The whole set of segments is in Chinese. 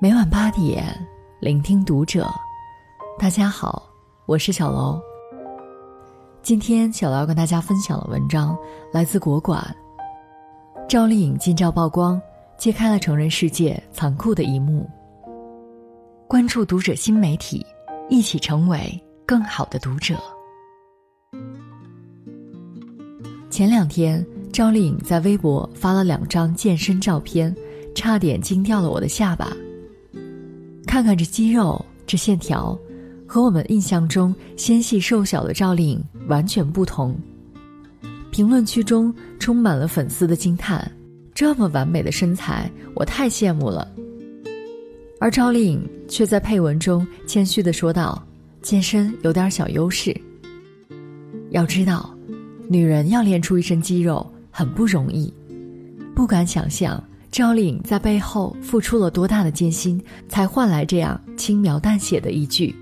每晚八点，聆听读者。大家好，我是小楼。今天小楼要跟大家分享的文章来自国馆。赵丽颖近照曝光，揭开了成人世界残酷的一幕。关注读者新媒体，一起成为更好的读者。前两天，赵丽颖在微博发了两张健身照片，差点惊掉了我的下巴。看看这肌肉，这线条，和我们印象中纤细瘦小的赵丽颖完全不同。评论区中充满了粉丝的惊叹：“这么完美的身材，我太羡慕了。”而赵丽颖却在配文中谦虚的说道：“健身有点小优势。要知道。”女人要练出一身肌肉很不容易，不敢想象赵丽颖在背后付出了多大的艰辛，才换来这样轻描淡写的一句。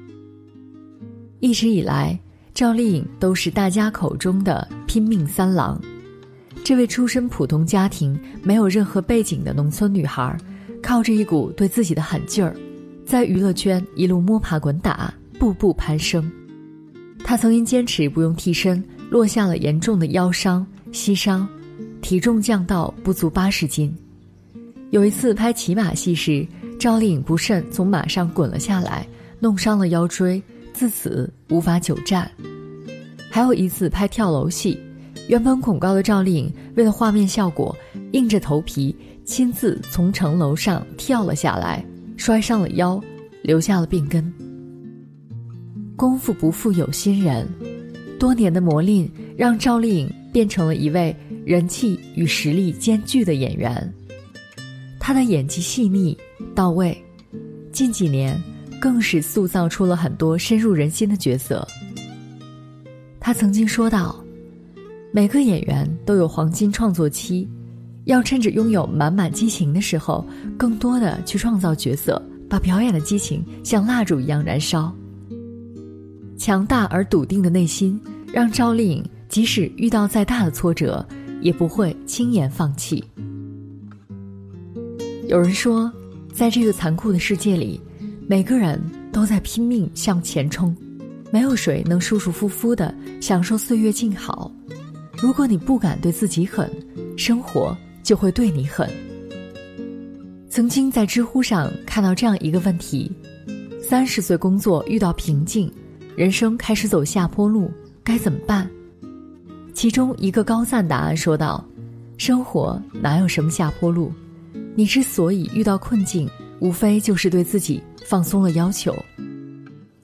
一直以来，赵丽颖都是大家口中的拼命三郎。这位出身普通家庭、没有任何背景的农村女孩，靠着一股对自己的狠劲儿，在娱乐圈一路摸爬滚打，步步攀升。她曾因坚持不用替身。落下了严重的腰伤、膝伤，体重降到不足八十斤。有一次拍骑马戏时，赵丽颖不慎从马上滚了下来，弄伤了腰椎，自此无法久站。还有一次拍跳楼戏，原本恐高的赵丽颖为了画面效果，硬着头皮亲自从城楼上跳了下来，摔伤了腰，留下了病根。功夫不负有心人。多年的磨练让赵丽颖变成了一位人气与实力兼具的演员。她的演技细腻到位，近几年更是塑造出了很多深入人心的角色。她曾经说道：“每个演员都有黄金创作期，要趁着拥有满满激情的时候，更多的去创造角色，把表演的激情像蜡烛一样燃烧。”强大而笃定的内心，让赵丽颖即使遇到再大的挫折，也不会轻言放弃。有人说，在这个残酷的世界里，每个人都在拼命向前冲，没有谁能舒舒服服的享受岁月静好。如果你不敢对自己狠，生活就会对你狠。曾经在知乎上看到这样一个问题：三十岁工作遇到瓶颈。人生开始走下坡路，该怎么办？其中一个高赞答案说道：“生活哪有什么下坡路？你之所以遇到困境，无非就是对自己放松了要求。”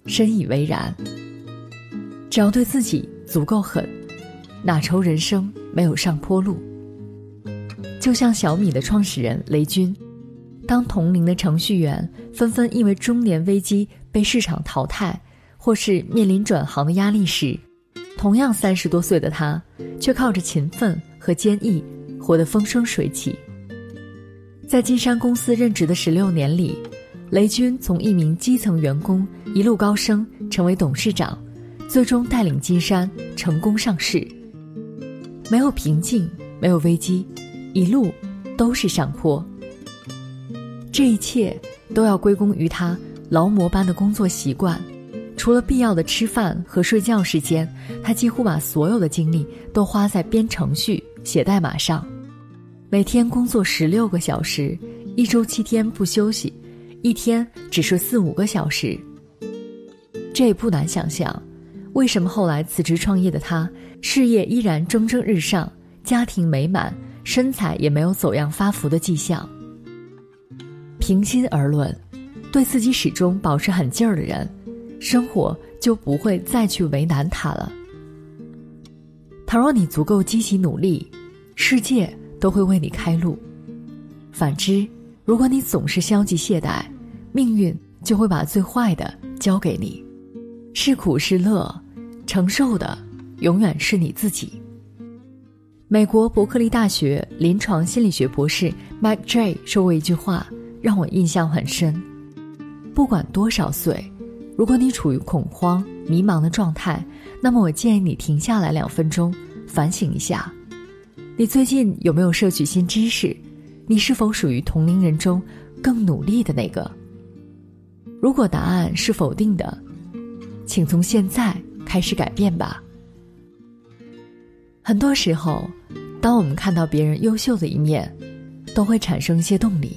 深以为然。只要对自己足够狠，哪愁人生没有上坡路？就像小米的创始人雷军，当同龄的程序员纷纷因为中年危机被市场淘汰。或是面临转行的压力时，同样三十多岁的他，却靠着勤奋和坚毅，活得风生水起。在金山公司任职的十六年里，雷军从一名基层员工一路高升，成为董事长，最终带领金山成功上市。没有瓶颈，没有危机，一路都是上坡。这一切都要归功于他劳模般的工作习惯。除了必要的吃饭和睡觉时间，他几乎把所有的精力都花在编程序、写代码上，每天工作十六个小时，一周七天不休息，一天只睡四五个小时。这也不难想象，为什么后来辞职创业的他，事业依然蒸蒸日上，家庭美满，身材也没有走样发福的迹象。平心而论，对自己始终保持狠劲儿的人。生活就不会再去为难他了。倘若你足够积极努力，世界都会为你开路。反之，如果你总是消极懈怠，命运就会把最坏的交给你。是苦是乐，承受的永远是你自己。美国伯克利大学临床心理学博士 Mike J 说过一句话，让我印象很深：不管多少岁。如果你处于恐慌、迷茫的状态，那么我建议你停下来两分钟，反省一下，你最近有没有摄取新知识？你是否属于同龄人中更努力的那个？如果答案是否定的，请从现在开始改变吧。很多时候，当我们看到别人优秀的一面，都会产生一些动力。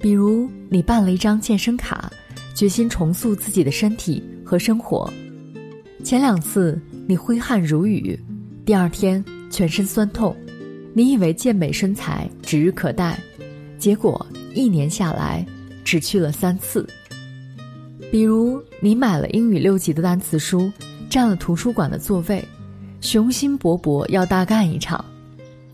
比如，你办了一张健身卡，决心重塑自己的身体和生活。前两次你挥汗如雨，第二天全身酸痛，你以为健美身材指日可待，结果一年下来只去了三次。比如，你买了英语六级的单词书，占了图书馆的座位，雄心勃勃要大干一场，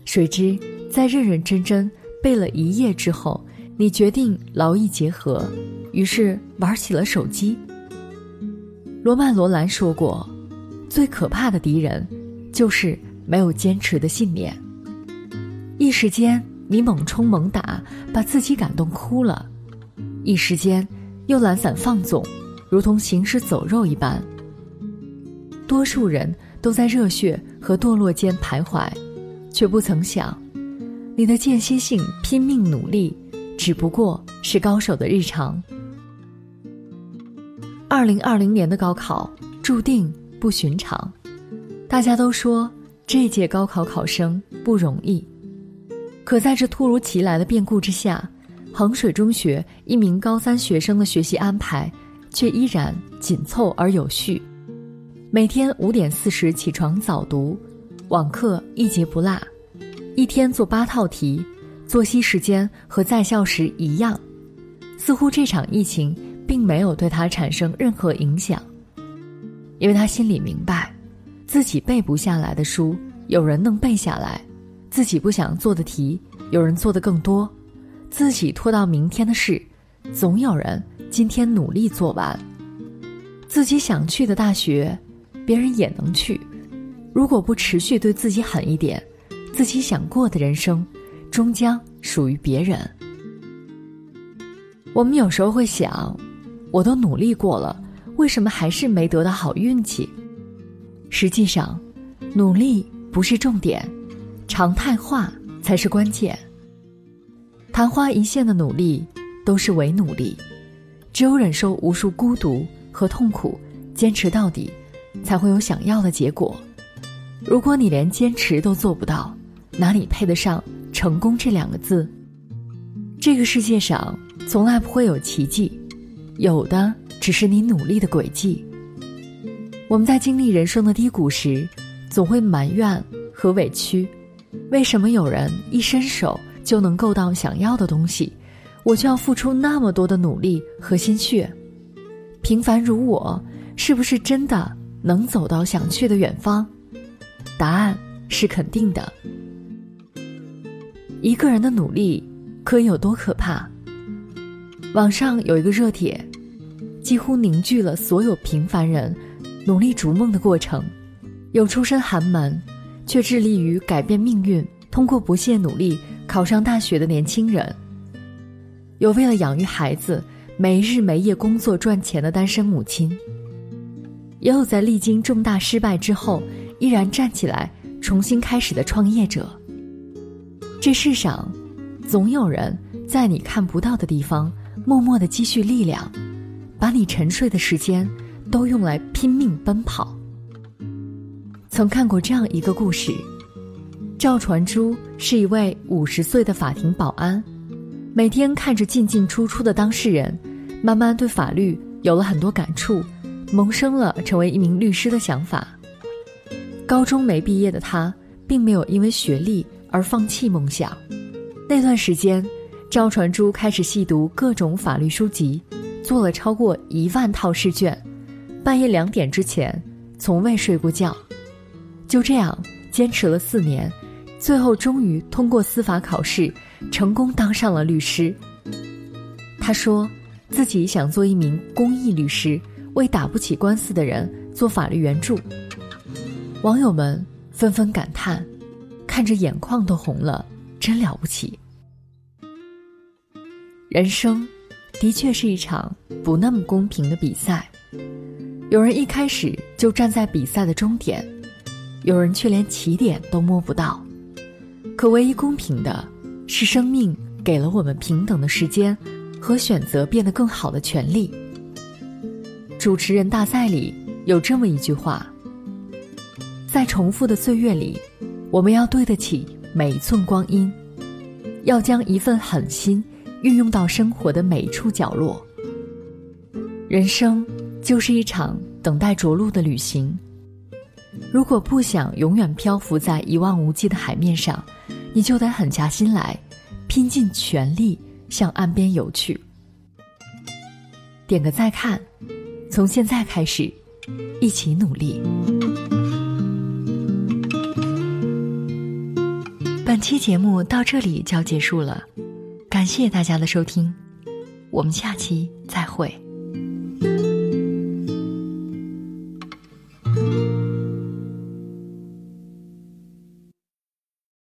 谁知在认认真真背了一夜之后。你决定劳逸结合，于是玩起了手机。罗曼·罗兰说过：“最可怕的敌人，就是没有坚持的信念。”一时间你猛冲猛打，把自己感动哭了；一时间又懒散放纵，如同行尸走肉一般。多数人都在热血和堕落间徘徊，却不曾想，你的间歇性拼命努力。只不过是高手的日常。二零二零年的高考注定不寻常，大家都说这届高考考生不容易，可在这突如其来的变故之下，衡水中学一名高三学生的学习安排却依然紧凑而有序，每天五点四十起床早读，网课一节不落，一天做八套题。作息时间和在校时一样，似乎这场疫情并没有对他产生任何影响，因为他心里明白，自己背不下来的书有人能背下来，自己不想做的题有人做的更多，自己拖到明天的事，总有人今天努力做完，自己想去的大学，别人也能去，如果不持续对自己狠一点，自己想过的人生。终将属于别人。我们有时候会想，我都努力过了，为什么还是没得到好运气？实际上，努力不是重点，常态化才是关键。昙花一现的努力都是伪努力，只有忍受无数孤独和痛苦，坚持到底，才会有想要的结果。如果你连坚持都做不到，哪里配得上？成功这两个字，这个世界上从来不会有奇迹，有的只是你努力的轨迹。我们在经历人生的低谷时，总会埋怨和委屈：为什么有人一伸手就能够到想要的东西，我就要付出那么多的努力和心血？平凡如我，是不是真的能走到想去的远方？答案是肯定的。一个人的努力可以有多可怕？网上有一个热帖，几乎凝聚了所有平凡人努力逐梦的过程。有出身寒门，却致力于改变命运，通过不懈努力考上大学的年轻人；有为了养育孩子没日没夜工作赚钱的单身母亲；也有在历经重大失败之后依然站起来重新开始的创业者。这世上，总有人在你看不到的地方默默的积蓄力量，把你沉睡的时间都用来拼命奔跑。曾看过这样一个故事：赵传珠是一位五十岁的法庭保安，每天看着进进出出的当事人，慢慢对法律有了很多感触，萌生了成为一名律师的想法。高中没毕业的他，并没有因为学历。而放弃梦想。那段时间，赵传珠开始细读各种法律书籍，做了超过一万套试卷，半夜两点之前从未睡过觉。就这样坚持了四年，最后终于通过司法考试，成功当上了律师。他说自己想做一名公益律师，为打不起官司的人做法律援助。网友们纷纷感叹。看着眼眶都红了，真了不起。人生的确是一场不那么公平的比赛，有人一开始就站在比赛的终点，有人却连起点都摸不到。可唯一公平的是，生命给了我们平等的时间和选择变得更好的权利。主持人大赛里有这么一句话：在重复的岁月里，我们要对得起每一寸光阴，要将一份狠心运用到生活的每一处角落。人生就是一场等待着陆的旅行。如果不想永远漂浮在一望无际的海面上，你就得狠下心来，拼尽全力向岸边游去。点个再看，从现在开始，一起努力。本期节目到这里就要结束了，感谢大家的收听，我们下期再会。